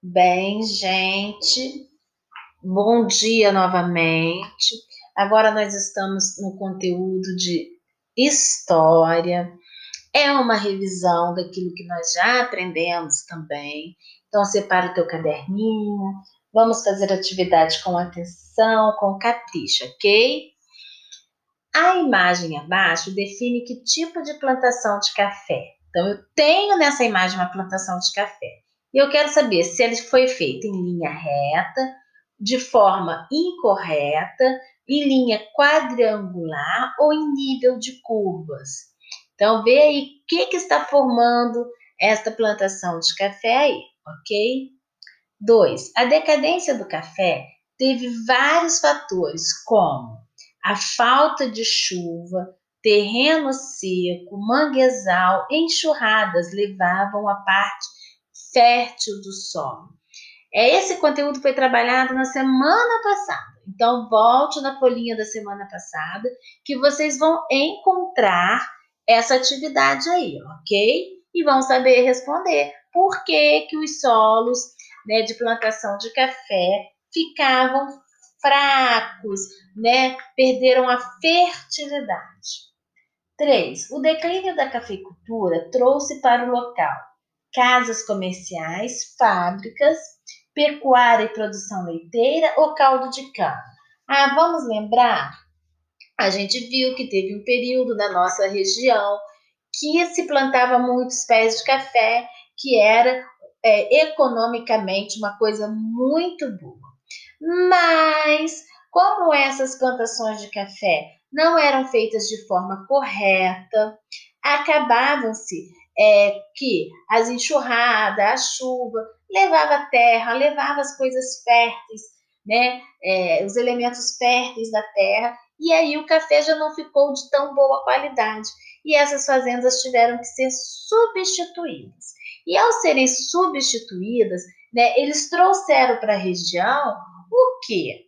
Bem, gente, bom dia novamente. Agora nós estamos no conteúdo de história. É uma revisão daquilo que nós já aprendemos também. Então, separa o teu caderninho. Vamos fazer atividade com atenção, com capricho, ok? A imagem abaixo define que tipo de plantação de café. Então, eu tenho nessa imagem uma plantação de café. E eu quero saber se ele foi feito em linha reta, de forma incorreta, em linha quadrangular ou em nível de curvas. Então, vê aí o que, que está formando esta plantação de café aí, ok? 2. A decadência do café teve vários fatores, como a falta de chuva, terreno seco, manguezal, enxurradas levavam a parte fértil do solo. É, esse conteúdo foi trabalhado na semana passada. Então, volte na folhinha da semana passada, que vocês vão encontrar essa atividade aí, ok? E vão saber responder por que, que os solos né, de plantação de café ficavam fracos, né? Perderam a fertilidade. 3. O declínio da cafeicultura trouxe para o local casas comerciais, fábricas, pecuária e produção leiteira ou caldo de cana. Ah, vamos lembrar? A gente viu que teve um período na nossa região que se plantava muitos pés de café, que era é, economicamente uma coisa muito boa. Mas, como essas plantações de café não eram feitas de forma correta, acabavam-se é, que as enxurradas, a chuva, levava a terra, levava as coisas férteis, né, é, os elementos férteis da terra, e aí o café já não ficou de tão boa qualidade. E essas fazendas tiveram que ser substituídas. E ao serem substituídas, né, eles trouxeram para a região o que?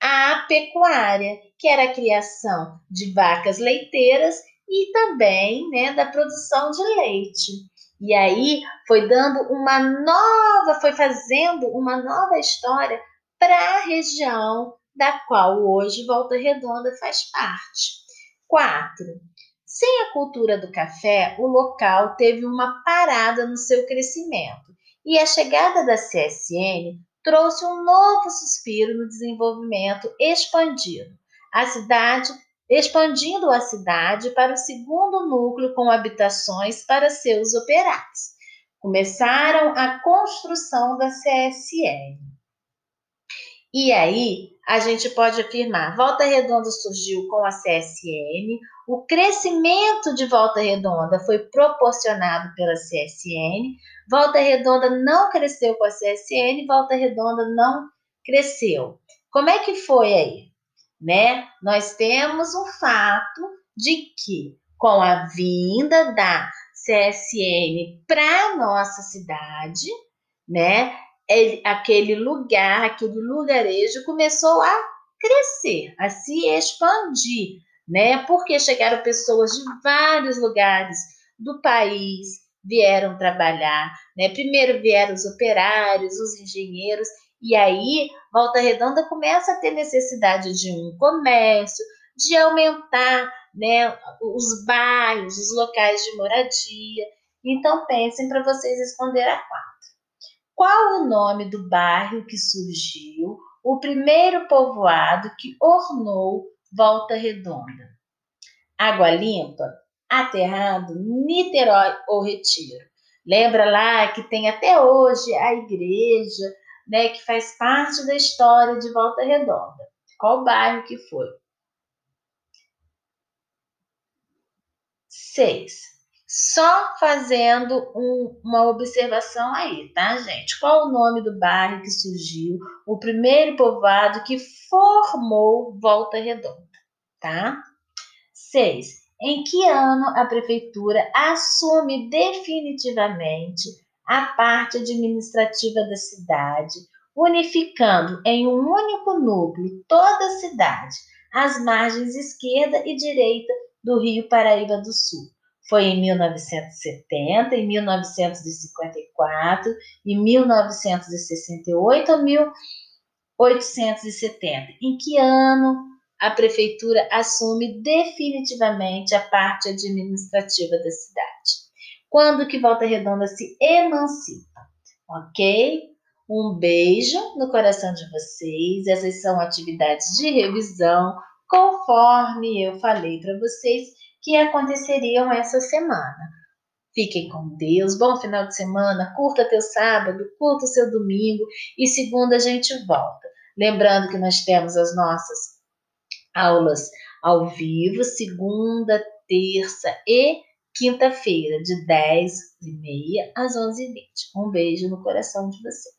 A pecuária, que era a criação de vacas leiteiras e também né, da produção de leite. E aí foi dando uma nova, foi fazendo uma nova história para a região da qual hoje Volta Redonda faz parte. Quatro. Sem a cultura do café, o local teve uma parada no seu crescimento e a chegada da CSN trouxe um novo suspiro no desenvolvimento expandido. A cidade expandindo a cidade para o segundo núcleo com habitações para seus operários. Começaram a construção da CSN. E aí, a gente pode afirmar, Volta Redonda surgiu com a CSN, o crescimento de Volta Redonda foi proporcionado pela CSN, Volta Redonda não cresceu com a CSN, Volta Redonda não cresceu. Como é que foi aí? Né? Nós temos um fato de que com a vinda da CSN para nossa cidade, né? aquele lugar, aquele lugarejo começou a crescer, a se expandir, né? Porque chegaram pessoas de vários lugares do país, vieram trabalhar, né? Primeiro vieram os operários, os engenheiros, e aí, Volta Redonda começa a ter necessidade de um comércio, de aumentar né, os bairros, os locais de moradia. Então, pensem para vocês responder a quatro. Qual o nome do bairro que surgiu, o primeiro povoado que ornou Volta Redonda? Água Limpa, Aterrado, Niterói ou Retiro? Lembra lá que tem até hoje a igreja né, que faz parte da história de Volta Redonda. Qual bairro que foi? Seis. Só fazendo um, uma observação aí, tá, gente? Qual o nome do bairro que surgiu, o primeiro povoado que formou Volta Redonda, tá? Seis. Em que ano a prefeitura assume definitivamente a parte administrativa da cidade, unificando em um único núcleo toda a cidade, as margens esquerda e direita do Rio Paraíba do Sul. foi em 1970, em 1954, em 1968 ou 1870. Em que ano a prefeitura assume definitivamente a parte administrativa da cidade? Quando que Volta Redonda se emancipa? Ok? Um beijo no coração de vocês. Essas são atividades de revisão, conforme eu falei para vocês que aconteceriam essa semana. Fiquem com Deus, bom final de semana, curta teu sábado, curta seu domingo e segunda a gente volta. Lembrando que nós temos as nossas aulas ao vivo, segunda, terça e quinta-feira, de 10h30 às 11h20. Um beijo no coração de vocês.